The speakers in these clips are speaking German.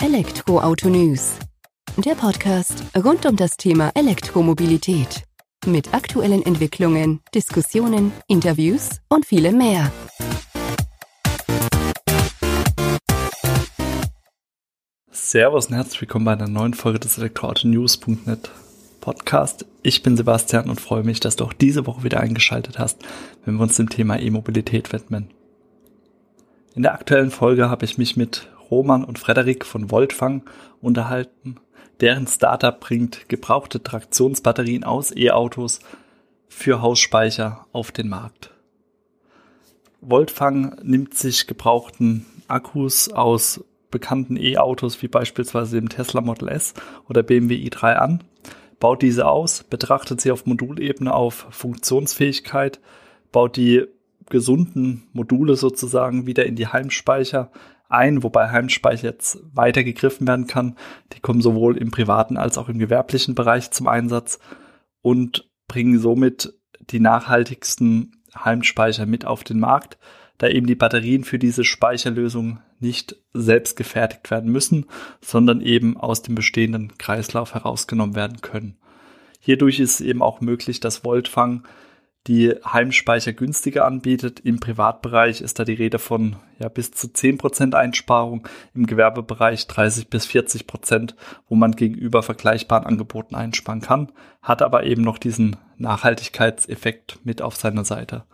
Elektroauto News. Der Podcast rund um das Thema Elektromobilität. Mit aktuellen Entwicklungen, Diskussionen, Interviews und vielem mehr. Servus und herzlich willkommen bei einer neuen Folge des Elektroauto-News.net Podcast. Ich bin Sebastian und freue mich, dass du auch diese Woche wieder eingeschaltet hast, wenn wir uns dem Thema E-Mobilität widmen. In der aktuellen Folge habe ich mich mit Roman und Frederik von Voltfang unterhalten. Deren Startup bringt gebrauchte Traktionsbatterien aus E-Autos für Hausspeicher auf den Markt. Voltfang nimmt sich gebrauchten Akkus aus bekannten E-Autos wie beispielsweise dem Tesla Model S oder BMW i3 an, baut diese aus, betrachtet sie auf Modulebene auf Funktionsfähigkeit, baut die gesunden Module sozusagen wieder in die Heimspeicher ein, wobei Heimspeicher jetzt weiter gegriffen werden kann. Die kommen sowohl im privaten als auch im gewerblichen Bereich zum Einsatz und bringen somit die nachhaltigsten Heimspeicher mit auf den Markt, da eben die Batterien für diese Speicherlösung nicht selbst gefertigt werden müssen, sondern eben aus dem bestehenden Kreislauf herausgenommen werden können. Hierdurch ist es eben auch möglich, dass Voltfang die Heimspeicher günstiger anbietet. Im Privatbereich ist da die Rede von ja, bis zu 10% Einsparung, im Gewerbebereich 30 bis 40%, wo man gegenüber vergleichbaren Angeboten einsparen kann, hat aber eben noch diesen Nachhaltigkeitseffekt mit auf seiner Seite.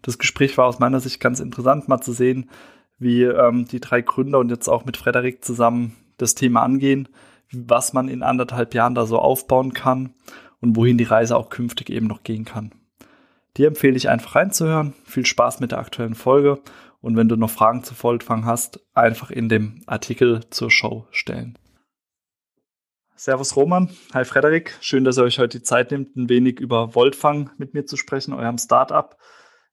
Das Gespräch war aus meiner Sicht ganz interessant, mal zu sehen, wie ähm, die drei Gründer und jetzt auch mit Frederik zusammen das Thema angehen, was man in anderthalb Jahren da so aufbauen kann und wohin die Reise auch künftig eben noch gehen kann. Dir empfehle ich einfach reinzuhören. Viel Spaß mit der aktuellen Folge. Und wenn du noch Fragen zu Voltfang hast, einfach in dem Artikel zur Show stellen. Servus Roman, hi Frederik. Schön, dass ihr euch heute die Zeit nehmt, ein wenig über Voltfang mit mir zu sprechen, eurem Startup.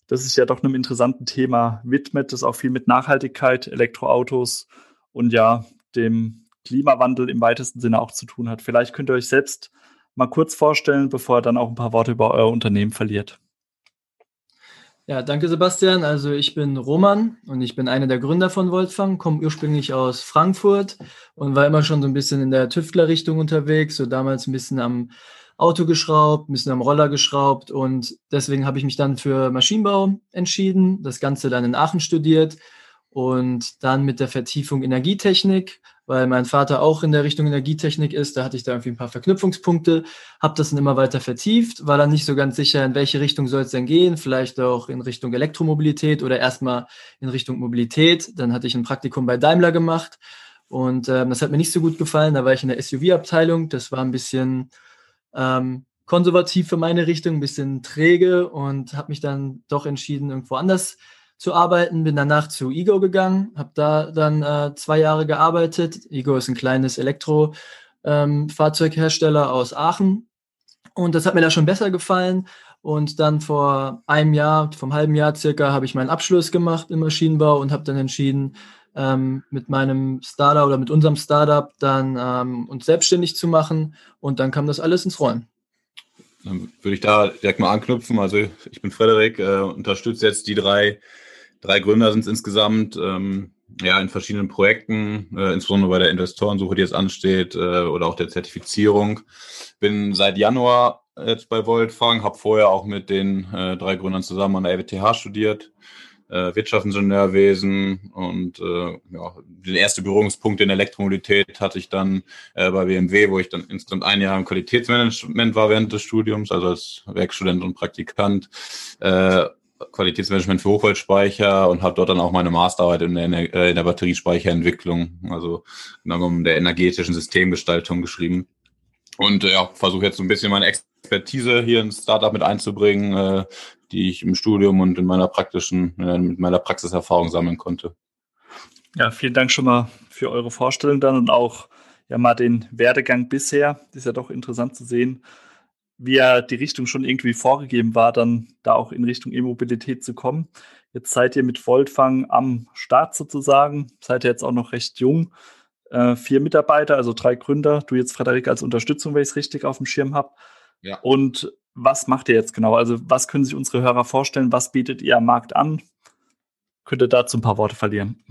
Das ist ja doch einem interessanten Thema widmet, das auch viel mit Nachhaltigkeit, Elektroautos und ja, dem Klimawandel im weitesten Sinne auch zu tun hat. Vielleicht könnt ihr euch selbst mal kurz vorstellen, bevor ihr dann auch ein paar Worte über euer Unternehmen verliert. Ja, danke Sebastian. Also ich bin Roman und ich bin einer der Gründer von Voltfang, komme ursprünglich aus Frankfurt und war immer schon so ein bisschen in der Tüftlerrichtung unterwegs, so damals ein bisschen am Auto geschraubt, ein bisschen am Roller geschraubt und deswegen habe ich mich dann für Maschinenbau entschieden, das Ganze dann in Aachen studiert und dann mit der Vertiefung Energietechnik weil mein Vater auch in der Richtung Energietechnik ist. Da hatte ich da irgendwie ein paar Verknüpfungspunkte, habe das dann immer weiter vertieft, war dann nicht so ganz sicher, in welche Richtung soll es denn gehen, vielleicht auch in Richtung Elektromobilität oder erstmal in Richtung Mobilität. Dann hatte ich ein Praktikum bei Daimler gemacht und äh, das hat mir nicht so gut gefallen. Da war ich in der SUV-Abteilung, das war ein bisschen ähm, konservativ für meine Richtung, ein bisschen träge und habe mich dann doch entschieden, irgendwo anders zu arbeiten, bin danach zu Ego gegangen, habe da dann äh, zwei Jahre gearbeitet. Ego ist ein kleines Elektrofahrzeughersteller ähm, aus Aachen und das hat mir da schon besser gefallen. Und dann vor einem Jahr, vom halben Jahr circa, habe ich meinen Abschluss gemacht im Maschinenbau und habe dann entschieden, ähm, mit meinem Startup oder mit unserem Startup dann ähm, uns selbstständig zu machen. Und dann kam das alles ins Rollen. Dann würde ich da direkt mal anknüpfen. Also ich bin Frederik, äh, unterstütze jetzt die drei drei Gründer sind es insgesamt, ähm, ja, in verschiedenen Projekten, äh, insbesondere bei der Investorensuche, die jetzt ansteht, äh, oder auch der Zertifizierung. Bin seit Januar jetzt bei Voltfang, habe vorher auch mit den äh, drei Gründern zusammen an der RWTH studiert, äh, Wirtschaftsingenieurwesen und äh, ja, den ersten Berührungspunkt in Elektromobilität hatte ich dann äh, bei BMW, wo ich dann insgesamt ein Jahr im Qualitätsmanagement war während des Studiums, also als Werkstudent und Praktikant. Qualitätsmanagement für Hochvoltspeicher und habe dort dann auch meine Masterarbeit in der, äh, in der Batteriespeicherentwicklung, also um der energetischen Systemgestaltung geschrieben. Und äh, ja, versuche jetzt so ein bisschen meine Expertise hier ins Startup mit einzubringen, äh, die ich im Studium und in meiner praktischen, äh, mit meiner Praxiserfahrung sammeln konnte. Ja, vielen Dank schon mal für eure Vorstellung dann und auch ja mal den Werdegang bisher. Ist ja doch interessant zu sehen, wie ja die Richtung schon irgendwie vorgegeben war, dann da auch in Richtung E-Mobilität zu kommen. Jetzt seid ihr mit Voltfang am Start sozusagen, seid ihr jetzt auch noch recht jung. Äh, vier Mitarbeiter, also drei Gründer, du jetzt Frederik als Unterstützung, wenn ich es richtig auf dem Schirm habe. Ja. Und was macht ihr jetzt genau? Also was können sich unsere Hörer vorstellen? Was bietet ihr am Markt an? Könnt ihr dazu ein paar Worte verlieren?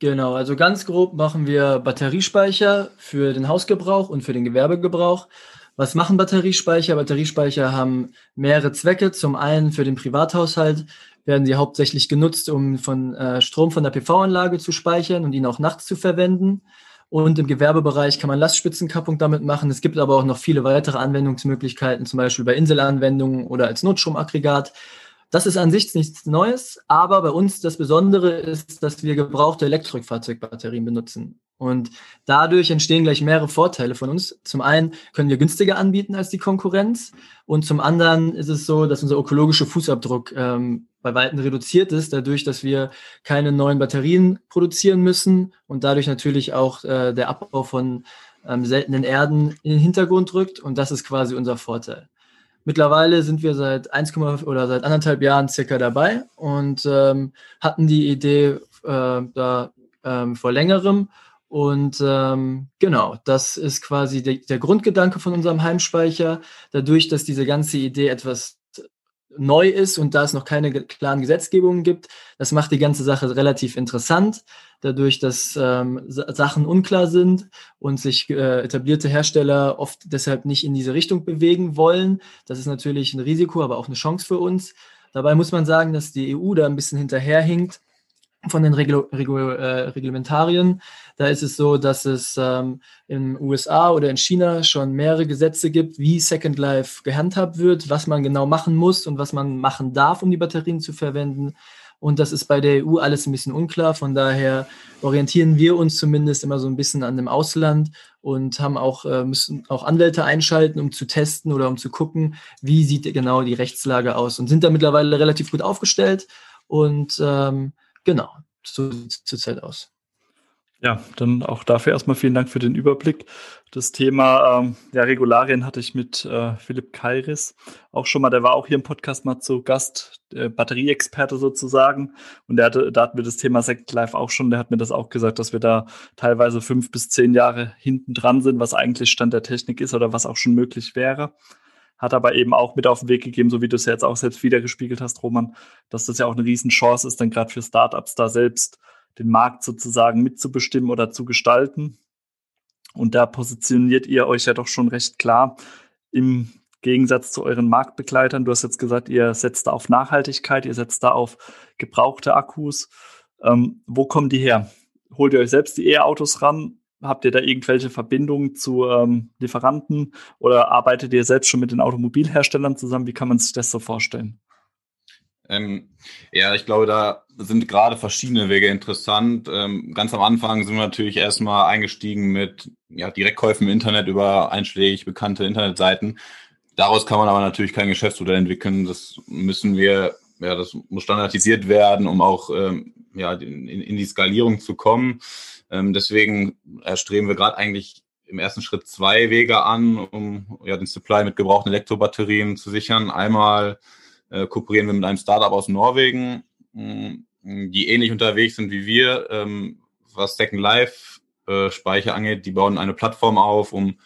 Genau, also ganz grob machen wir Batteriespeicher für den Hausgebrauch und für den Gewerbegebrauch. Was machen Batteriespeicher? Batteriespeicher haben mehrere Zwecke. Zum einen für den Privathaushalt werden sie hauptsächlich genutzt, um von äh, Strom von der PV-Anlage zu speichern und ihn auch nachts zu verwenden. Und im Gewerbebereich kann man Lastspitzenkappung damit machen. Es gibt aber auch noch viele weitere Anwendungsmöglichkeiten, zum Beispiel bei Inselanwendungen oder als Notstromaggregat. Das ist an sich nichts Neues, aber bei uns das Besondere ist, dass wir gebrauchte Elektrikfahrzeugbatterien benutzen. Und dadurch entstehen gleich mehrere Vorteile von uns. Zum einen können wir günstiger anbieten als die Konkurrenz und zum anderen ist es so, dass unser ökologischer Fußabdruck ähm, bei Weitem reduziert ist, dadurch, dass wir keine neuen Batterien produzieren müssen und dadurch natürlich auch äh, der Abbau von ähm, seltenen Erden in den Hintergrund rückt und das ist quasi unser Vorteil. Mittlerweile sind wir seit 1, oder seit anderthalb Jahren circa dabei und ähm, hatten die Idee äh, da ähm, vor längerem. Und ähm, genau, das ist quasi der, der Grundgedanke von unserem Heimspeicher. Dadurch, dass diese ganze Idee etwas neu ist und da es noch keine klaren Gesetzgebungen gibt. Das macht die ganze Sache relativ interessant, dadurch, dass ähm, Sachen unklar sind und sich äh, etablierte Hersteller oft deshalb nicht in diese Richtung bewegen wollen. Das ist natürlich ein Risiko, aber auch eine Chance für uns. Dabei muss man sagen, dass die EU da ein bisschen hinterherhinkt von den Regul Regul äh, Reglementarien. Da ist es so, dass es ähm, in USA oder in China schon mehrere Gesetze gibt, wie Second Life gehandhabt wird, was man genau machen muss und was man machen darf, um die Batterien zu verwenden. Und das ist bei der EU alles ein bisschen unklar. Von daher orientieren wir uns zumindest immer so ein bisschen an dem Ausland und haben auch, äh, müssen auch Anwälte einschalten, um zu testen oder um zu gucken, wie sieht genau die Rechtslage aus und sind da mittlerweile relativ gut aufgestellt. Und ähm, Genau, so sieht es zurzeit aus. Ja, dann auch dafür erstmal vielen Dank für den Überblick. Das Thema ähm, ja, Regularien hatte ich mit äh, Philipp Kairis auch schon mal, der war auch hier im Podcast mal zu Gast, äh, Batterieexperte sozusagen. Und der hatte, da hatten wir das Thema Sect Live auch schon, der hat mir das auch gesagt, dass wir da teilweise fünf bis zehn Jahre hinten dran sind, was eigentlich Stand der Technik ist oder was auch schon möglich wäre hat aber eben auch mit auf den Weg gegeben, so wie du es jetzt auch selbst wiedergespiegelt hast, Roman, dass das ja auch eine Riesenchance ist, dann gerade für Startups da selbst den Markt sozusagen mitzubestimmen oder zu gestalten. Und da positioniert ihr euch ja doch schon recht klar im Gegensatz zu euren Marktbegleitern. Du hast jetzt gesagt, ihr setzt da auf Nachhaltigkeit, ihr setzt da auf gebrauchte Akkus. Ähm, wo kommen die her? Holt ihr euch selbst die E-Autos ran? Habt ihr da irgendwelche Verbindungen zu ähm, Lieferanten oder arbeitet ihr selbst schon mit den Automobilherstellern zusammen? Wie kann man sich das so vorstellen? Ähm, ja, ich glaube, da sind gerade verschiedene Wege interessant. Ähm, ganz am Anfang sind wir natürlich erstmal eingestiegen mit ja, Direktkäufen im Internet über einschlägig bekannte Internetseiten. Daraus kann man aber natürlich kein Geschäftsmodell entwickeln. Das müssen wir, ja, das muss standardisiert werden, um auch ähm, ja, in, in die Skalierung zu kommen. Ähm, deswegen erstreben wir gerade eigentlich im ersten Schritt zwei Wege an, um ja, den Supply mit gebrauchten Elektrobatterien zu sichern. Einmal äh, kooperieren wir mit einem Startup aus Norwegen, mh, die ähnlich unterwegs sind wie wir, ähm, was Second Life äh, Speicher angeht. Die bauen eine Plattform auf, um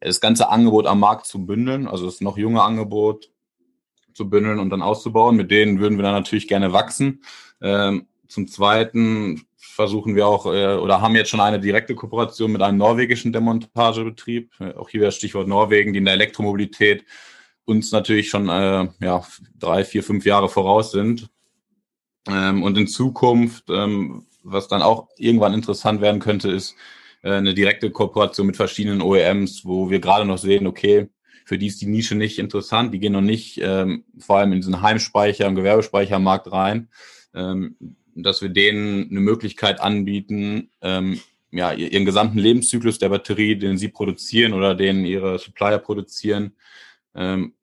das ganze Angebot am Markt zu bündeln, also das noch junge Angebot zu bündeln und dann auszubauen. Mit denen würden wir dann natürlich gerne wachsen. Ähm, zum Zweiten versuchen wir auch äh, oder haben jetzt schon eine direkte Kooperation mit einem norwegischen Demontagebetrieb. Äh, auch hier wäre Stichwort Norwegen, die in der Elektromobilität uns natürlich schon äh, ja, drei, vier, fünf Jahre voraus sind. Ähm, und in Zukunft, ähm, was dann auch irgendwann interessant werden könnte, ist äh, eine direkte Kooperation mit verschiedenen OEMs, wo wir gerade noch sehen, okay, für die ist die Nische nicht interessant, die gehen noch nicht ähm, vor allem in diesen Heimspeicher, im Gewerbespeichermarkt rein. Ähm, dass wir denen eine Möglichkeit anbieten, ähm, ja, ihren gesamten Lebenszyklus der Batterie, den sie produzieren oder den ihre Supplier produzieren, ähm,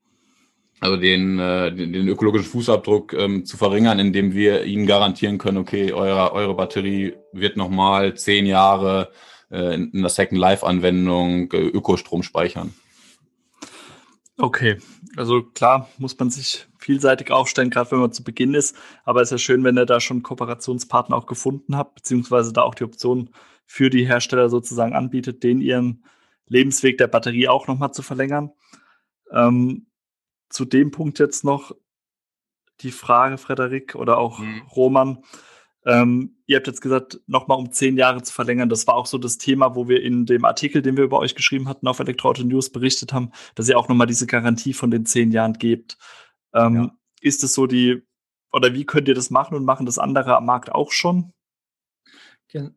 also den, äh, den, den ökologischen Fußabdruck ähm, zu verringern, indem wir ihnen garantieren können, okay, eure, eure Batterie wird nochmal zehn Jahre äh, in, der Second Life-Anwendung äh, Ökostrom speichern. Okay, also klar muss man sich vielseitig aufstellen, gerade wenn man zu Beginn ist. Aber es ist ja schön, wenn ihr da schon Kooperationspartner auch gefunden habt, beziehungsweise da auch die Option für die Hersteller sozusagen anbietet, den ihren Lebensweg der Batterie auch nochmal zu verlängern. Ähm, zu dem Punkt jetzt noch die Frage, Frederik oder auch mhm. Roman. Ähm, ihr habt jetzt gesagt, nochmal um zehn Jahre zu verlängern. Das war auch so das Thema, wo wir in dem Artikel, den wir über euch geschrieben hatten, auf Elektroauto News berichtet haben, dass ihr auch nochmal diese Garantie von den zehn Jahren gebt. Ähm, ja. Ist es so die, oder wie könnt ihr das machen und machen das andere am Markt auch schon?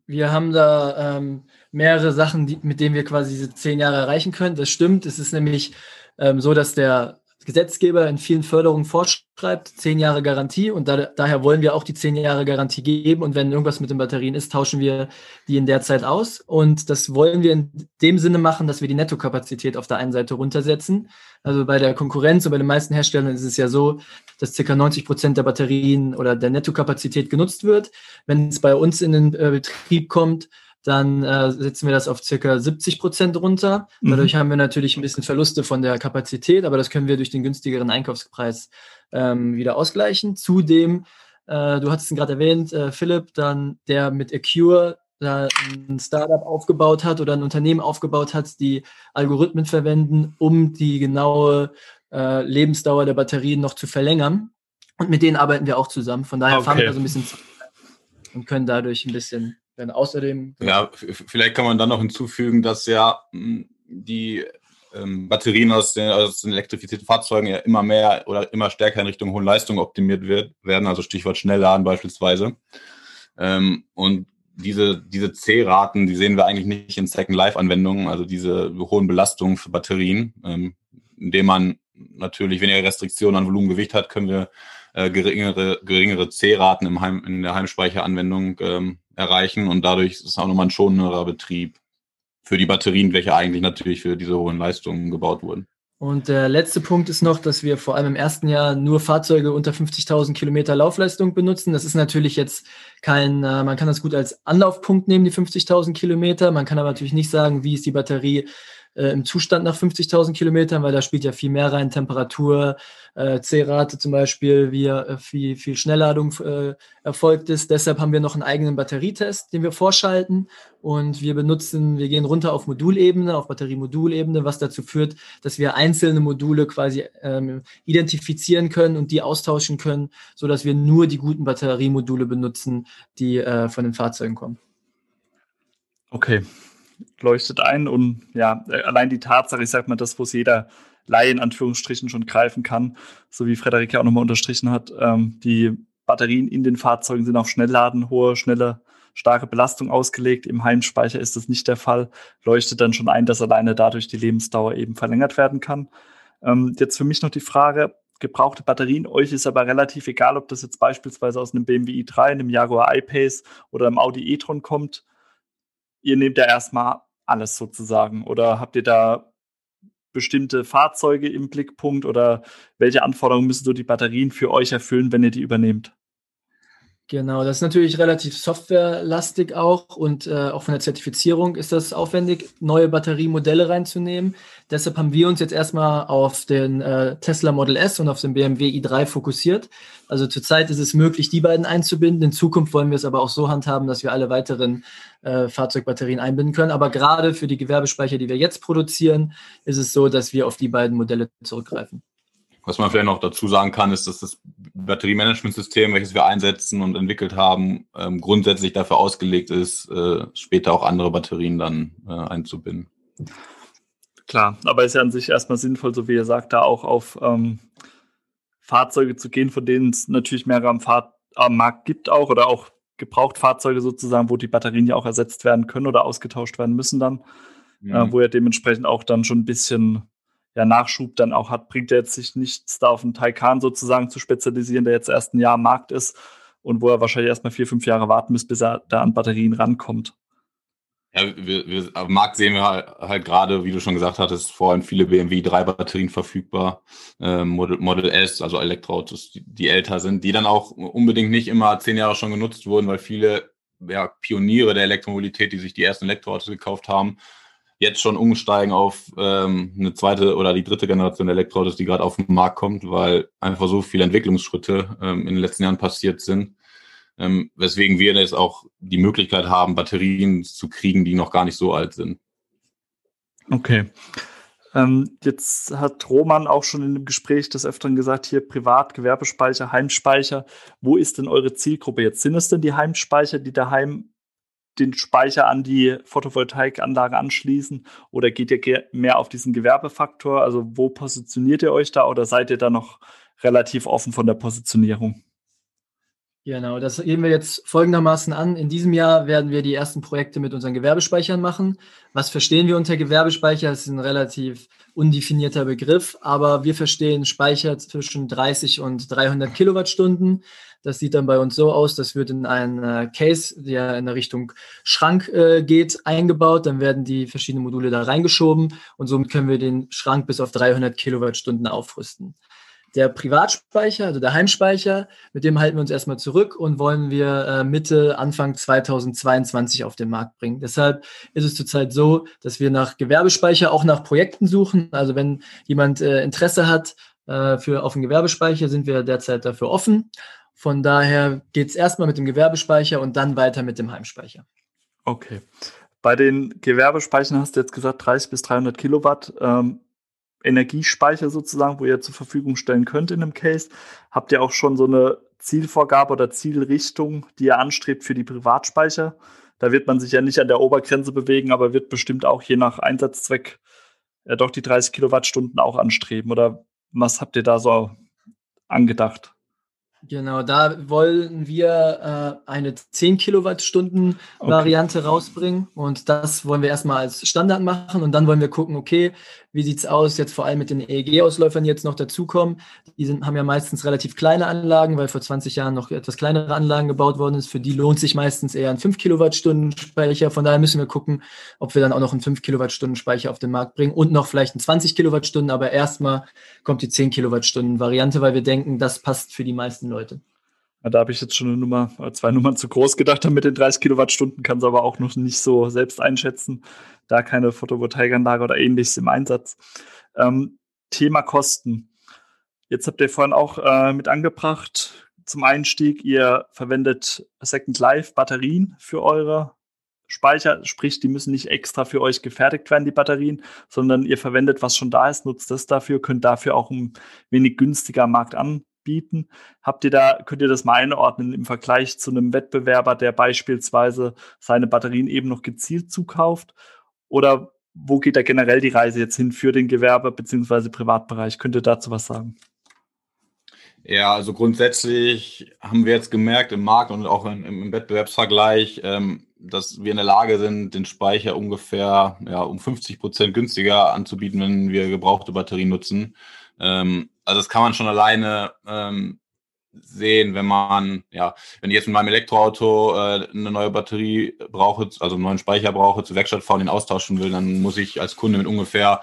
Wir haben da ähm, mehrere Sachen, die, mit denen wir quasi diese zehn Jahre erreichen können. Das stimmt. Es ist nämlich ähm, so, dass der Gesetzgeber in vielen Förderungen vorschreibt, zehn Jahre Garantie und da, daher wollen wir auch die zehn Jahre Garantie geben und wenn irgendwas mit den Batterien ist, tauschen wir die in der Zeit aus und das wollen wir in dem Sinne machen, dass wir die Nettokapazität auf der einen Seite runtersetzen. Also bei der Konkurrenz und bei den meisten Herstellern ist es ja so, dass ca. 90 Prozent der Batterien oder der Nettokapazität genutzt wird. Wenn es bei uns in den äh, Betrieb kommt, dann äh, setzen wir das auf circa 70 Prozent runter. Mhm. Dadurch haben wir natürlich ein bisschen Verluste von der Kapazität, aber das können wir durch den günstigeren Einkaufspreis ähm, wieder ausgleichen. Zudem, äh, du hattest ihn gerade erwähnt, äh, Philipp, dann der mit Acure da ein Startup aufgebaut hat oder ein Unternehmen aufgebaut hat, die Algorithmen verwenden, um die genaue äh, Lebensdauer der Batterien noch zu verlängern. Und mit denen arbeiten wir auch zusammen. Von daher okay. fahren wir so ein bisschen und können dadurch ein bisschen denn außerdem. Ja, vielleicht kann man dann noch hinzufügen, dass ja hm, die ähm, Batterien aus den, aus den elektrifizierten Fahrzeugen ja immer mehr oder immer stärker in Richtung hohen Leistung optimiert wird, werden, also Stichwort Schnellladen beispielsweise. Ähm, und diese, diese C-Raten, die sehen wir eigentlich nicht in Second-Life-Anwendungen, also diese hohen Belastungen für Batterien. Ähm, indem man natürlich weniger Restriktionen an Volumengewicht hat, können wir äh, geringere, geringere C-Raten im Heim, in der Heimspeicheranwendung ähm, erreichen und dadurch ist es auch nochmal ein schonerer Betrieb für die Batterien, welche eigentlich natürlich für diese hohen Leistungen gebaut wurden. Und der letzte Punkt ist noch, dass wir vor allem im ersten Jahr nur Fahrzeuge unter 50.000 Kilometer Laufleistung benutzen. Das ist natürlich jetzt kein, äh, man kann das gut als Anlaufpunkt nehmen, die 50.000 Kilometer. Man kann aber natürlich nicht sagen, wie ist die Batterie äh, im Zustand nach 50.000 Kilometern, weil da spielt ja viel mehr rein, Temperatur, äh, C-Rate zum Beispiel, wie äh, viel, viel Schnellladung äh, erfolgt ist. Deshalb haben wir noch einen eigenen Batterietest, den wir vorschalten und wir benutzen, wir gehen runter auf Modulebene, auf Batteriemodulebene, was dazu führt, dass wir einzelne Module quasi ähm, identifizieren können und die austauschen können, so dass wir nur die guten Batteriemodule benutzen, die äh, von den Fahrzeugen kommen. Okay, leuchtet ein und ja, allein die Tatsache, ich sag mal, das, wo es jeder Laie in Anführungsstrichen schon greifen kann, so wie Frederik ja auch nochmal unterstrichen hat, ähm, die Batterien in den Fahrzeugen sind auf Schnellladen, hohe, schnelle, starke Belastung ausgelegt. Im Heimspeicher ist das nicht der Fall. Leuchtet dann schon ein, dass alleine dadurch die Lebensdauer eben verlängert werden kann. Ähm, jetzt für mich noch die Frage, gebrauchte Batterien. Euch ist aber relativ egal, ob das jetzt beispielsweise aus einem BMW i3, einem Jaguar I-Pace oder einem Audi e-tron kommt ihr nehmt ja erstmal alles sozusagen. Oder habt ihr da bestimmte Fahrzeuge im Blickpunkt oder welche Anforderungen müssen so die Batterien für euch erfüllen, wenn ihr die übernehmt? Genau, das ist natürlich relativ softwarelastig auch und äh, auch von der Zertifizierung ist das aufwendig, neue Batteriemodelle reinzunehmen. Deshalb haben wir uns jetzt erstmal auf den äh, Tesla Model S und auf den BMW i3 fokussiert. Also zurzeit ist es möglich, die beiden einzubinden. In Zukunft wollen wir es aber auch so handhaben, dass wir alle weiteren äh, Fahrzeugbatterien einbinden können. Aber gerade für die Gewerbespeicher, die wir jetzt produzieren, ist es so, dass wir auf die beiden Modelle zurückgreifen. Was man vielleicht noch dazu sagen kann, ist, dass das Batteriemanagementsystem, welches wir einsetzen und entwickelt haben, ähm, grundsätzlich dafür ausgelegt ist, äh, später auch andere Batterien dann äh, einzubinden. Klar, aber ist ja an sich erstmal sinnvoll, so wie ihr sagt, da auch auf ähm, Fahrzeuge zu gehen, von denen es natürlich mehrere am, Fahr am Markt gibt auch oder auch Gebrauchtfahrzeuge sozusagen, wo die Batterien ja auch ersetzt werden können oder ausgetauscht werden müssen dann, mhm. äh, wo er dementsprechend auch dann schon ein bisschen ja, Nachschub dann auch hat, bringt er jetzt sich nichts da auf den Taycan sozusagen zu spezialisieren, der jetzt erst ein Jahr am Markt ist und wo er wahrscheinlich erstmal vier, fünf Jahre warten muss, bis er da an Batterien rankommt. Ja, wir, wir, am Markt sehen wir halt, halt, gerade, wie du schon gesagt hattest, vor allem viele BMW 3 Batterien verfügbar, äh, Model, Model S, also Elektroautos, die, die, älter sind, die dann auch unbedingt nicht immer zehn Jahre schon genutzt wurden, weil viele ja, Pioniere der Elektromobilität, die sich die ersten Elektroautos gekauft haben, jetzt schon umsteigen auf ähm, eine zweite oder die dritte Generation Elektroautos, die gerade auf den Markt kommt, weil einfach so viele Entwicklungsschritte ähm, in den letzten Jahren passiert sind. Ähm, weswegen wir jetzt auch die Möglichkeit haben, Batterien zu kriegen, die noch gar nicht so alt sind. Okay. Ähm, jetzt hat Roman auch schon in dem Gespräch des Öfteren gesagt, hier Privat, Gewerbespeicher, Heimspeicher. Wo ist denn eure Zielgruppe jetzt? Sind es denn die Heimspeicher, die daheim den Speicher an die Photovoltaikanlage anschließen? Oder geht ihr mehr auf diesen Gewerbefaktor? Also wo positioniert ihr euch da oder seid ihr da noch relativ offen von der Positionierung? Genau, das gehen wir jetzt folgendermaßen an. In diesem Jahr werden wir die ersten Projekte mit unseren Gewerbespeichern machen. Was verstehen wir unter Gewerbespeicher? Das ist ein relativ undefinierter Begriff, aber wir verstehen Speicher zwischen 30 und 300 Kilowattstunden. Das sieht dann bei uns so aus, das wird in einen äh, Case, der in der Richtung Schrank äh, geht, eingebaut. Dann werden die verschiedenen Module da reingeschoben und somit können wir den Schrank bis auf 300 Kilowattstunden aufrüsten. Der Privatspeicher, also der Heimspeicher, mit dem halten wir uns erstmal zurück und wollen wir äh, Mitte, Anfang 2022 auf den Markt bringen. Deshalb ist es zurzeit so, dass wir nach Gewerbespeicher auch nach Projekten suchen. Also wenn jemand äh, Interesse hat für auf den Gewerbespeicher, sind wir derzeit dafür offen. Von daher geht es erstmal mit dem Gewerbespeicher und dann weiter mit dem Heimspeicher. Okay. Bei den Gewerbespeichern hast du jetzt gesagt 30 bis 300 Kilowatt. Ähm, Energiespeicher sozusagen, wo ihr zur Verfügung stellen könnt in einem Case. Habt ihr auch schon so eine Zielvorgabe oder Zielrichtung, die ihr anstrebt für die Privatspeicher? Da wird man sich ja nicht an der Obergrenze bewegen, aber wird bestimmt auch je nach Einsatzzweck ja, doch die 30 Kilowattstunden auch anstreben. Oder was habt ihr da so angedacht? Genau, da wollen wir äh, eine 10 Kilowattstunden Variante okay. rausbringen und das wollen wir erstmal als Standard machen und dann wollen wir gucken, okay, wie sieht's aus jetzt vor allem mit den EEG-Ausläufern, die jetzt noch dazukommen? Die sind, haben ja meistens relativ kleine Anlagen, weil vor 20 Jahren noch etwas kleinere Anlagen gebaut worden ist. Für die lohnt sich meistens eher ein 5 Kilowattstunden Speicher. Von daher müssen wir gucken, ob wir dann auch noch einen 5 Kilowattstunden Speicher auf den Markt bringen und noch vielleicht einen 20 Kilowattstunden. Aber erstmal kommt die 10 Kilowattstunden Variante, weil wir denken, das passt für die meisten Leute. Ja, da habe ich jetzt schon eine Nummer, zwei Nummern zu groß gedacht mit den 30 Kilowattstunden, kann es aber auch noch nicht so selbst einschätzen. Da keine Photovoltaikanlage oder ähnliches im Einsatz. Ähm, Thema Kosten. Jetzt habt ihr vorhin auch äh, mit angebracht zum Einstieg, ihr verwendet Second Life Batterien für eure Speicher, sprich, die müssen nicht extra für euch gefertigt werden, die Batterien, sondern ihr verwendet, was schon da ist, nutzt das dafür, könnt dafür auch ein wenig günstiger Markt an, bieten. Habt ihr da, könnt ihr das mal einordnen im Vergleich zu einem Wettbewerber, der beispielsweise seine Batterien eben noch gezielt zukauft? Oder wo geht da generell die Reise jetzt hin für den Gewerbe- bzw. Privatbereich? Könnt ihr dazu was sagen? Ja, also grundsätzlich haben wir jetzt gemerkt im Markt und auch im, im Wettbewerbsvergleich, ähm, dass wir in der Lage sind, den Speicher ungefähr ja, um 50 Prozent günstiger anzubieten, wenn wir gebrauchte Batterien nutzen. Ähm, also das kann man schon alleine ähm, sehen, wenn man, ja, wenn ich jetzt mit meinem Elektroauto äh, eine neue Batterie brauche, also einen neuen Speicher brauche, zur Werkstatt fahren, den austauschen will, dann muss ich als Kunde mit ungefähr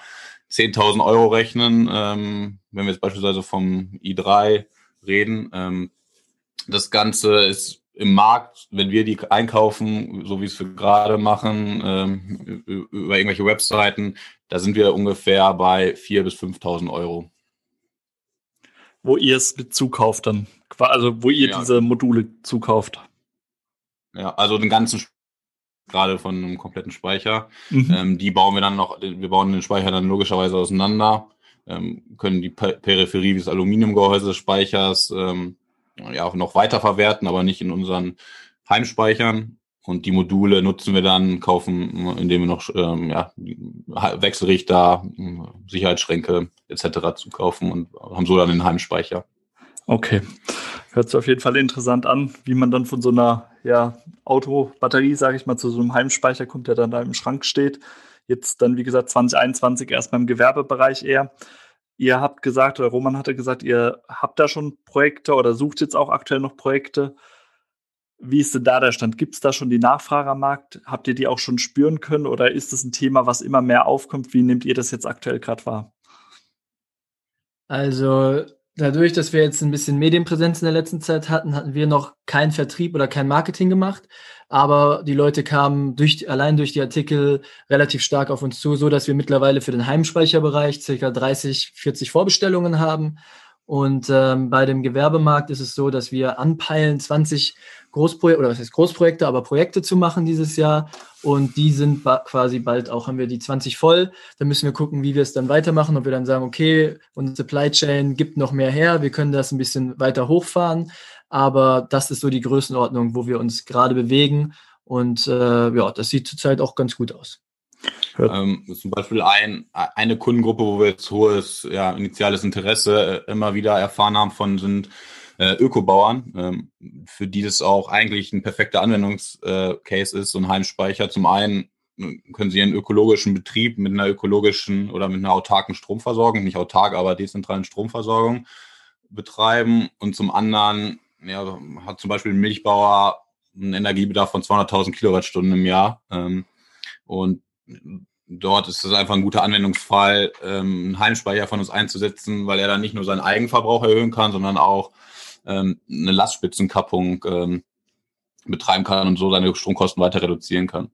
10.000 Euro rechnen, ähm, wenn wir jetzt beispielsweise vom i3 reden. Ähm, das Ganze ist im Markt, wenn wir die einkaufen, so wie es wir gerade machen, ähm, über irgendwelche Webseiten, da sind wir ungefähr bei 4.000 bis 5.000 Euro wo ihr es mit zukauft dann. Also wo ihr ja. diese Module zukauft. Ja, also den ganzen gerade von einem kompletten Speicher. Mhm. Ähm, die bauen wir dann noch, wir bauen den Speicher dann logischerweise auseinander, ähm, können die Peripherie des Aluminiumgehäuses des Speichers ähm, ja, noch weiter verwerten, aber nicht in unseren Heimspeichern. Und die Module nutzen wir dann, kaufen, indem wir noch ähm, ja, Wechselrichter, Sicherheitsschränke etc. zu kaufen und haben so dann den Heimspeicher. Okay. Hört sich auf jeden Fall interessant an, wie man dann von so einer ja, Autobatterie, sage ich mal, zu so einem Heimspeicher kommt, der dann da im Schrank steht. Jetzt dann, wie gesagt, 2021 erst beim Gewerbebereich eher. Ihr habt gesagt, oder Roman hatte gesagt, ihr habt da schon Projekte oder sucht jetzt auch aktuell noch Projekte. Wie ist denn da der Stand? Gibt es da schon die Nachfrage am Markt? Habt ihr die auch schon spüren können oder ist das ein Thema, was immer mehr aufkommt? Wie nehmt ihr das jetzt aktuell gerade wahr? Also dadurch, dass wir jetzt ein bisschen Medienpräsenz in der letzten Zeit hatten, hatten wir noch keinen Vertrieb oder kein Marketing gemacht. Aber die Leute kamen durch, allein durch die Artikel relativ stark auf uns zu, so dass wir mittlerweile für den Heimspeicherbereich circa 30, 40 Vorbestellungen haben. Und ähm, bei dem Gewerbemarkt ist es so, dass wir anpeilen, 20 Großprojekte, oder was heißt Großprojekte, aber Projekte zu machen dieses Jahr. Und die sind quasi bald auch, haben wir die 20 voll. Dann müssen wir gucken, wie wir es dann weitermachen, ob wir dann sagen, okay, unsere Supply Chain gibt noch mehr her, wir können das ein bisschen weiter hochfahren. Aber das ist so die Größenordnung, wo wir uns gerade bewegen. Und äh, ja, das sieht zurzeit auch ganz gut aus. Ähm, zum Beispiel ein, eine Kundengruppe, wo wir jetzt hohes ja, initiales Interesse äh, immer wieder erfahren haben von, sind äh, Ökobauern, ähm, für die das auch eigentlich ein perfekter Anwendungscase äh, ist, so ein Heimspeicher. Zum einen äh, können sie einen ökologischen Betrieb mit einer ökologischen oder mit einer autarken Stromversorgung, nicht autark, aber dezentralen Stromversorgung betreiben und zum anderen ja, hat zum Beispiel ein Milchbauer einen Energiebedarf von 200.000 Kilowattstunden im Jahr ähm, und dort ist es einfach ein guter Anwendungsfall, ähm, einen Heimspeicher von uns einzusetzen, weil er dann nicht nur seinen Eigenverbrauch erhöhen kann, sondern auch ähm, eine Lastspitzenkappung ähm, betreiben kann und so seine Stromkosten weiter reduzieren kann.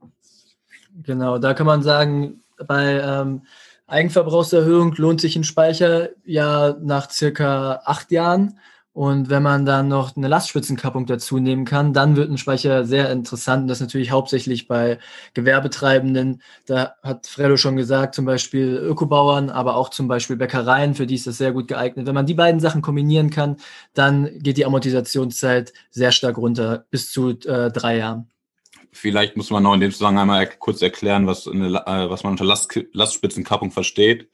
Genau, da kann man sagen, bei ähm, Eigenverbrauchserhöhung lohnt sich ein Speicher ja nach circa acht Jahren. Und wenn man dann noch eine Lastspitzenkappung dazu nehmen kann, dann wird ein Speicher sehr interessant. Und das natürlich hauptsächlich bei Gewerbetreibenden. Da hat Fredo schon gesagt, zum Beispiel Ökobauern, aber auch zum Beispiel Bäckereien, für die ist das sehr gut geeignet. Wenn man die beiden Sachen kombinieren kann, dann geht die Amortisationszeit sehr stark runter, bis zu äh, drei Jahren. Vielleicht muss man noch in dem Zusammenhang einmal kurz erklären, was, eine, äh, was man unter Last, Lastspitzenkappung versteht.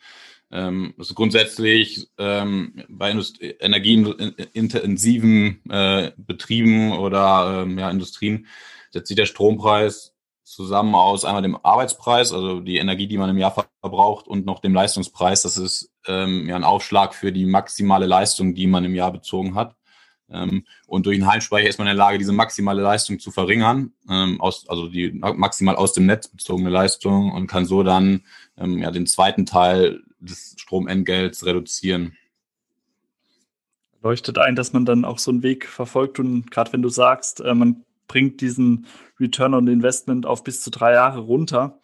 Ähm, also grundsätzlich ähm, bei energieintensiven äh, Betrieben oder ähm, ja, Industrien setzt sich der Strompreis zusammen aus einmal dem Arbeitspreis, also die Energie, die man im Jahr verbraucht, und noch dem Leistungspreis. Das ist ähm, ja ein Aufschlag für die maximale Leistung, die man im Jahr bezogen hat. Ähm, und durch den Heimspeicher ist man in der Lage, diese maximale Leistung zu verringern, ähm, aus, also die maximal aus dem Netz bezogene Leistung und kann so dann ähm, ja den zweiten Teil des Stromentgelts reduzieren. Leuchtet ein, dass man dann auch so einen Weg verfolgt und gerade wenn du sagst, äh, man bringt diesen Return on Investment auf bis zu drei Jahre runter,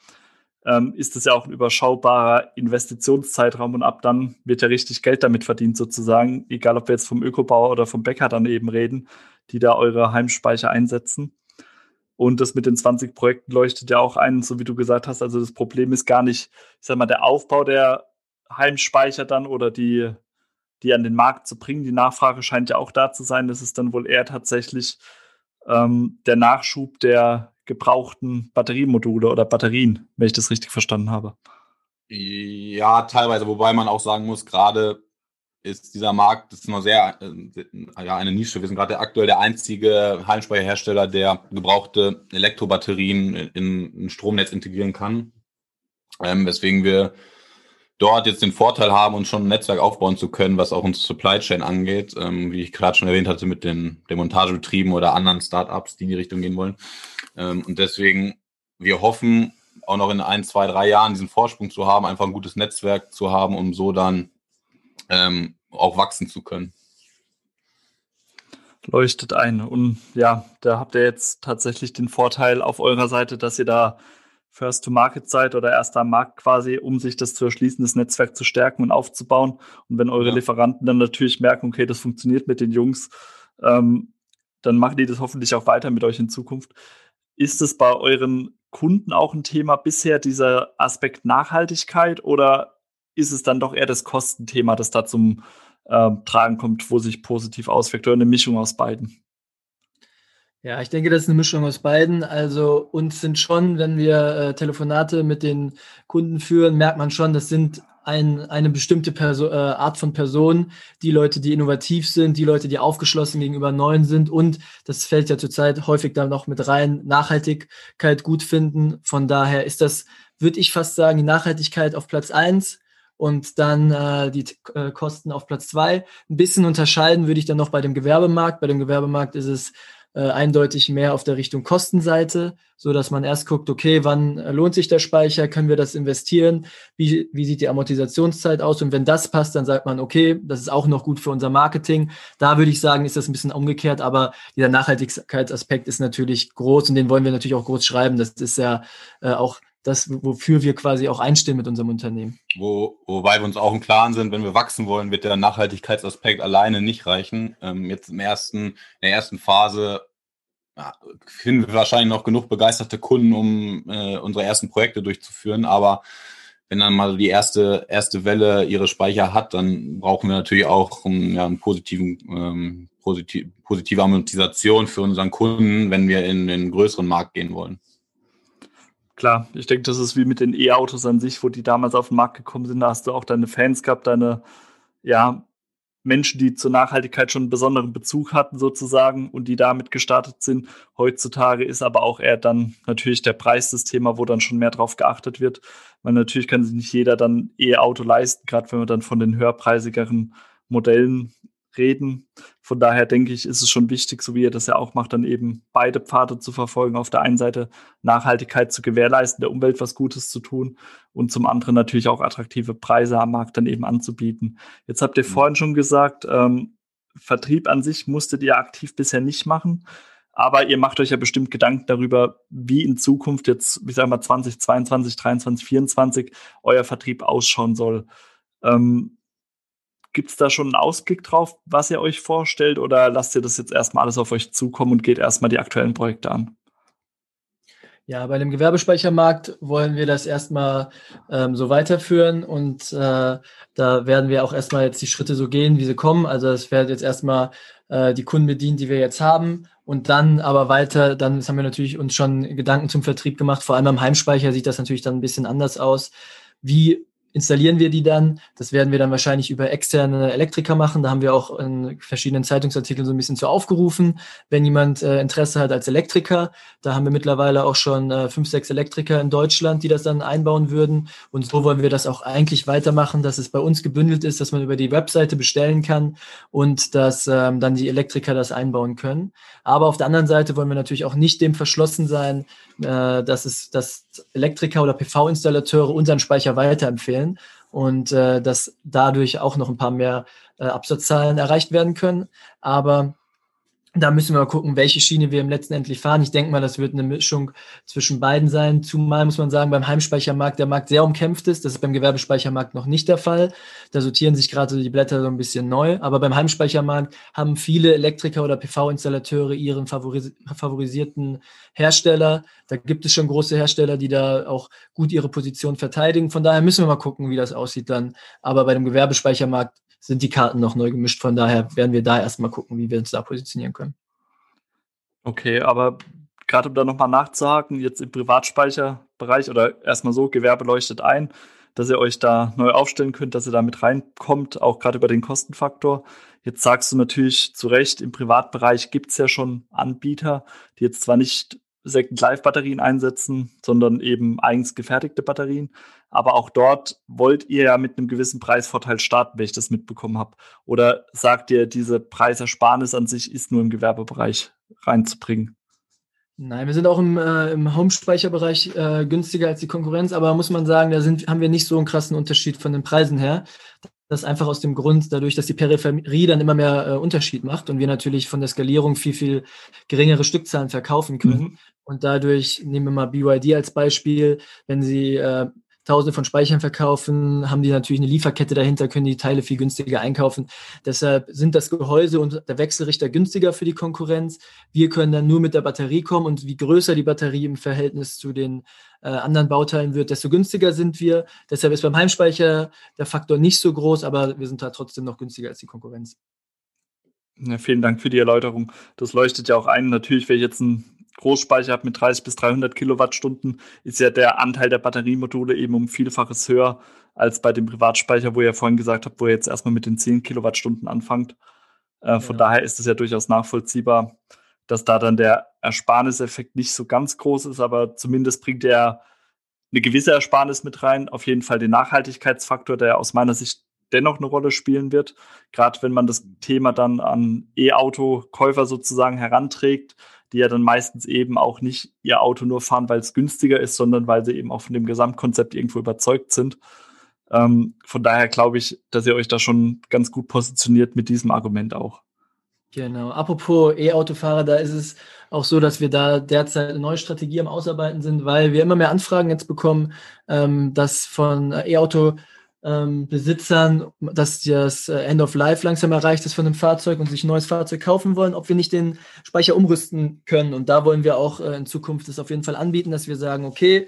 ähm, ist das ja auch ein überschaubarer Investitionszeitraum und ab dann wird ja richtig Geld damit verdient sozusagen, egal ob wir jetzt vom Ökobauer oder vom Bäcker dann eben reden, die da eure Heimspeicher einsetzen. Und das mit den 20 Projekten leuchtet ja auch ein, so wie du gesagt hast. Also das Problem ist gar nicht, ich sag mal, der Aufbau der Heimspeicher dann oder die, die an den Markt zu bringen. Die Nachfrage scheint ja auch da zu sein. Das ist dann wohl eher tatsächlich ähm, der Nachschub der gebrauchten Batteriemodule oder Batterien, wenn ich das richtig verstanden habe. Ja, teilweise, wobei man auch sagen muss, gerade ist dieser Markt das ist noch sehr äh, ja, eine Nische. Wir sind gerade aktuell der einzige Heimspeicherhersteller, der gebrauchte Elektrobatterien in ein Stromnetz integrieren kann. Ähm, weswegen wir dort jetzt den Vorteil haben, uns schon ein Netzwerk aufbauen zu können, was auch unsere Supply Chain angeht, ähm, wie ich gerade schon erwähnt hatte, mit den, den Montagebetrieben oder anderen Startups, die in die Richtung gehen wollen. Ähm, und deswegen, wir hoffen, auch noch in ein, zwei, drei Jahren diesen Vorsprung zu haben, einfach ein gutes Netzwerk zu haben, um so dann ähm, auch wachsen zu können. Leuchtet ein. Und ja, da habt ihr jetzt tatsächlich den Vorteil auf eurer Seite, dass ihr da First to Market seid oder erster Markt quasi, um sich das zu erschließen, das Netzwerk zu stärken und aufzubauen. Und wenn eure ja. Lieferanten dann natürlich merken, okay, das funktioniert mit den Jungs, ähm, dann machen die das hoffentlich auch weiter mit euch in Zukunft. Ist es bei euren Kunden auch ein Thema bisher, dieser Aspekt Nachhaltigkeit, oder ist es dann doch eher das Kostenthema, das da zum äh, Tragen kommt, wo sich positiv auswirkt, oder eine Mischung aus beiden? Ja, ich denke, das ist eine Mischung aus beiden. Also uns sind schon, wenn wir äh, Telefonate mit den Kunden führen, merkt man schon, das sind ein, eine bestimmte Perso äh, Art von Person, die Leute, die innovativ sind, die Leute, die aufgeschlossen gegenüber Neuen sind und das fällt ja zurzeit häufig dann noch mit rein, Nachhaltigkeit gut finden. Von daher ist das, würde ich fast sagen, die Nachhaltigkeit auf Platz eins und dann äh, die äh, Kosten auf Platz zwei. Ein bisschen unterscheiden würde ich dann noch bei dem Gewerbemarkt. Bei dem Gewerbemarkt ist es äh, eindeutig mehr auf der Richtung Kostenseite, so dass man erst guckt, okay, wann äh, lohnt sich der Speicher, können wir das investieren, wie, wie sieht die Amortisationszeit aus und wenn das passt, dann sagt man, okay, das ist auch noch gut für unser Marketing. Da würde ich sagen, ist das ein bisschen umgekehrt, aber dieser Nachhaltigkeitsaspekt ist natürlich groß und den wollen wir natürlich auch groß schreiben. Das ist ja äh, auch das, wofür wir quasi auch einstehen mit unserem Unternehmen. Wo, wobei wir uns auch im Klaren sind, wenn wir wachsen wollen, wird der Nachhaltigkeitsaspekt alleine nicht reichen. Ähm, jetzt im ersten, in der ersten Phase finden wir wahrscheinlich noch genug begeisterte Kunden, um äh, unsere ersten Projekte durchzuführen. Aber wenn dann mal die erste, erste Welle ihre Speicher hat, dann brauchen wir natürlich auch um, ja, einen positiven, ähm, positiv, positive Amortisation für unseren Kunden, wenn wir in den größeren Markt gehen wollen. Klar, ich denke, das ist wie mit den E-Autos an sich, wo die damals auf den Markt gekommen sind. Da hast du auch deine Fans gehabt, deine ja, Menschen, die zur Nachhaltigkeit schon einen besonderen Bezug hatten, sozusagen, und die damit gestartet sind. Heutzutage ist aber auch eher dann natürlich der Preis das Thema, wo dann schon mehr drauf geachtet wird. Weil natürlich kann sich nicht jeder dann E-Auto leisten, gerade wenn wir dann von den höherpreisigeren Modellen reden. Von daher denke ich, ist es schon wichtig, so wie ihr das ja auch macht, dann eben beide Pfade zu verfolgen. Auf der einen Seite Nachhaltigkeit zu gewährleisten, der Umwelt was Gutes zu tun und zum anderen natürlich auch attraktive Preise am Markt dann eben anzubieten. Jetzt habt ihr mhm. vorhin schon gesagt, ähm, Vertrieb an sich musstet ihr aktiv bisher nicht machen. Aber ihr macht euch ja bestimmt Gedanken darüber, wie in Zukunft jetzt, wie sagen wir, 2022, 2023, 2024 euer Vertrieb ausschauen soll. Ähm, Gibt es da schon einen Ausblick drauf, was ihr euch vorstellt, oder lasst ihr das jetzt erstmal alles auf euch zukommen und geht erstmal die aktuellen Projekte an? Ja, bei dem Gewerbespeichermarkt wollen wir das erstmal ähm, so weiterführen und äh, da werden wir auch erstmal jetzt die Schritte so gehen, wie sie kommen. Also es werden jetzt erstmal äh, die Kunden bedient, die wir jetzt haben und dann aber weiter, dann haben wir natürlich uns schon Gedanken zum Vertrieb gemacht. Vor allem am Heimspeicher sieht das natürlich dann ein bisschen anders aus. Wie installieren wir die dann. Das werden wir dann wahrscheinlich über externe Elektriker machen. Da haben wir auch in verschiedenen Zeitungsartikeln so ein bisschen zu aufgerufen, wenn jemand äh, Interesse hat als Elektriker. Da haben wir mittlerweile auch schon äh, fünf, sechs Elektriker in Deutschland, die das dann einbauen würden. Und so wollen wir das auch eigentlich weitermachen, dass es bei uns gebündelt ist, dass man über die Webseite bestellen kann und dass ähm, dann die Elektriker das einbauen können. Aber auf der anderen Seite wollen wir natürlich auch nicht dem verschlossen sein, äh, dass es, dass Elektriker oder PV-Installateure unseren Speicher weiterempfehlen und äh, dass dadurch auch noch ein paar mehr äh, Absatzzahlen erreicht werden können. Aber da müssen wir mal gucken, welche Schiene wir im letzten endlich fahren. Ich denke mal, das wird eine Mischung zwischen beiden sein. Zumal muss man sagen, beim Heimspeichermarkt der Markt sehr umkämpft ist. Das ist beim Gewerbespeichermarkt noch nicht der Fall. Da sortieren sich gerade die Blätter so ein bisschen neu. Aber beim Heimspeichermarkt haben viele Elektriker oder PV-Installateure ihren favoris favorisierten Hersteller. Da gibt es schon große Hersteller, die da auch gut ihre Position verteidigen. Von daher müssen wir mal gucken, wie das aussieht dann. Aber bei dem Gewerbespeichermarkt sind die Karten noch neu gemischt. Von daher werden wir da erstmal gucken, wie wir uns da positionieren können. Okay, aber gerade um da nochmal nachzuhaken, jetzt im Privatspeicherbereich oder erstmal so, Gewerbe leuchtet ein, dass ihr euch da neu aufstellen könnt, dass ihr da mit reinkommt, auch gerade über den Kostenfaktor. Jetzt sagst du natürlich zu Recht, im Privatbereich gibt es ja schon Anbieter, die jetzt zwar nicht Second-Life-Batterien einsetzen, sondern eben eigens gefertigte Batterien. Aber auch dort wollt ihr ja mit einem gewissen Preisvorteil starten, wenn ich das mitbekommen habe. Oder sagt ihr, diese Preisersparnis an sich ist nur im Gewerbebereich reinzubringen? Nein, wir sind auch im, äh, im Home-Speicherbereich äh, günstiger als die Konkurrenz, aber muss man sagen, da sind, haben wir nicht so einen krassen Unterschied von den Preisen her. Das einfach aus dem Grund, dadurch, dass die Peripherie dann immer mehr äh, Unterschied macht und wir natürlich von der Skalierung viel, viel geringere Stückzahlen verkaufen können. Mhm. Und dadurch nehmen wir mal BYD als Beispiel, wenn sie äh, Tausende von Speichern verkaufen, haben die natürlich eine Lieferkette dahinter, können die Teile viel günstiger einkaufen. Deshalb sind das Gehäuse und der Wechselrichter günstiger für die Konkurrenz. Wir können dann nur mit der Batterie kommen und wie größer die Batterie im Verhältnis zu den äh, anderen Bauteilen wird, desto günstiger sind wir. Deshalb ist beim Heimspeicher der Faktor nicht so groß, aber wir sind da trotzdem noch günstiger als die Konkurrenz. Ja, vielen Dank für die Erläuterung. Das leuchtet ja auch ein. Natürlich, wenn ich jetzt ein Großspeicher habe mit 30 bis 300 Kilowattstunden, ist ja der Anteil der Batteriemodule eben um Vielfaches höher als bei dem Privatspeicher, wo ihr vorhin gesagt habt, wo ihr jetzt erstmal mit den 10 Kilowattstunden anfangt. Äh, von ja. daher ist es ja durchaus nachvollziehbar, dass da dann der Ersparniseffekt nicht so ganz groß ist, aber zumindest bringt er eine gewisse Ersparnis mit rein. Auf jeden Fall den Nachhaltigkeitsfaktor, der aus meiner Sicht dennoch eine Rolle spielen wird. Gerade wenn man das Thema dann an E-Auto-Käufer sozusagen heranträgt, die ja dann meistens eben auch nicht ihr Auto nur fahren, weil es günstiger ist, sondern weil sie eben auch von dem Gesamtkonzept irgendwo überzeugt sind. Ähm, von daher glaube ich, dass ihr euch da schon ganz gut positioniert mit diesem Argument auch. Genau. Apropos E-Autofahrer, da ist es auch so, dass wir da derzeit eine neue Strategie am Ausarbeiten sind, weil wir immer mehr Anfragen jetzt bekommen, ähm, dass von E-Auto ähm, Besitzern, dass das äh, End of Life langsam erreicht ist von dem Fahrzeug und sich ein neues Fahrzeug kaufen wollen, ob wir nicht den Speicher umrüsten können. Und da wollen wir auch äh, in Zukunft das auf jeden Fall anbieten, dass wir sagen, okay,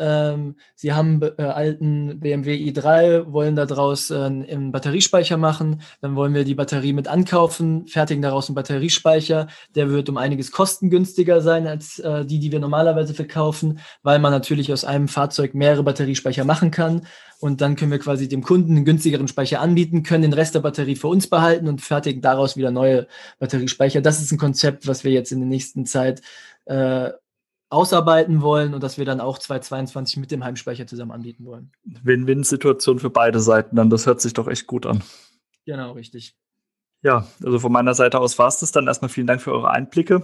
ähm, sie haben äh, alten BMW i3, wollen daraus äh, einen Batteriespeicher machen. Dann wollen wir die Batterie mit ankaufen, fertigen daraus einen Batteriespeicher. Der wird um einiges kostengünstiger sein als äh, die, die wir normalerweise verkaufen, weil man natürlich aus einem Fahrzeug mehrere Batteriespeicher machen kann. Und dann können wir quasi dem Kunden einen günstigeren Speicher anbieten, können den Rest der Batterie für uns behalten und fertigen daraus wieder neue Batteriespeicher. Das ist ein Konzept, was wir jetzt in der nächsten Zeit äh, ausarbeiten wollen und dass wir dann auch 2022 mit dem Heimspeicher zusammen anbieten wollen. Win-Win-Situation für beide Seiten, dann das hört sich doch echt gut an. Genau, richtig. Ja, also von meiner Seite aus war es das dann. Erstmal vielen Dank für eure Einblicke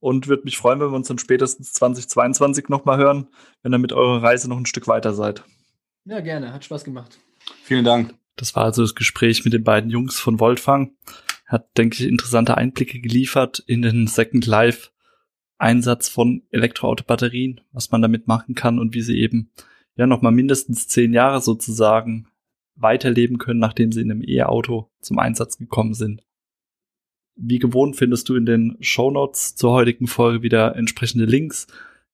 und würde mich freuen, wenn wir uns dann spätestens 2022 nochmal hören, wenn ihr mit eurer Reise noch ein Stück weiter seid. Ja, gerne. Hat Spaß gemacht. Vielen Dank. Das war also das Gespräch mit den beiden Jungs von Voltfang. Hat, denke ich, interessante Einblicke geliefert in den Second Life Einsatz von Elektroautobatterien, was man damit machen kann und wie sie eben ja nochmal mindestens zehn Jahre sozusagen weiterleben können, nachdem sie in einem E-Auto zum Einsatz gekommen sind. Wie gewohnt findest du in den Show Notes zur heutigen Folge wieder entsprechende Links,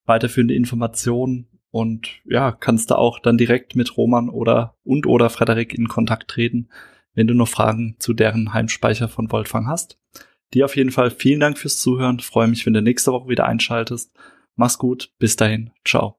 weiterführende Informationen und ja, kannst da auch dann direkt mit Roman oder und oder Frederik in Kontakt treten, wenn du noch Fragen zu deren Heimspeicher von Voltfang hast. Dir auf jeden Fall vielen Dank fürs Zuhören. Freue mich, wenn du nächste Woche wieder einschaltest. Mach's gut. Bis dahin. Ciao.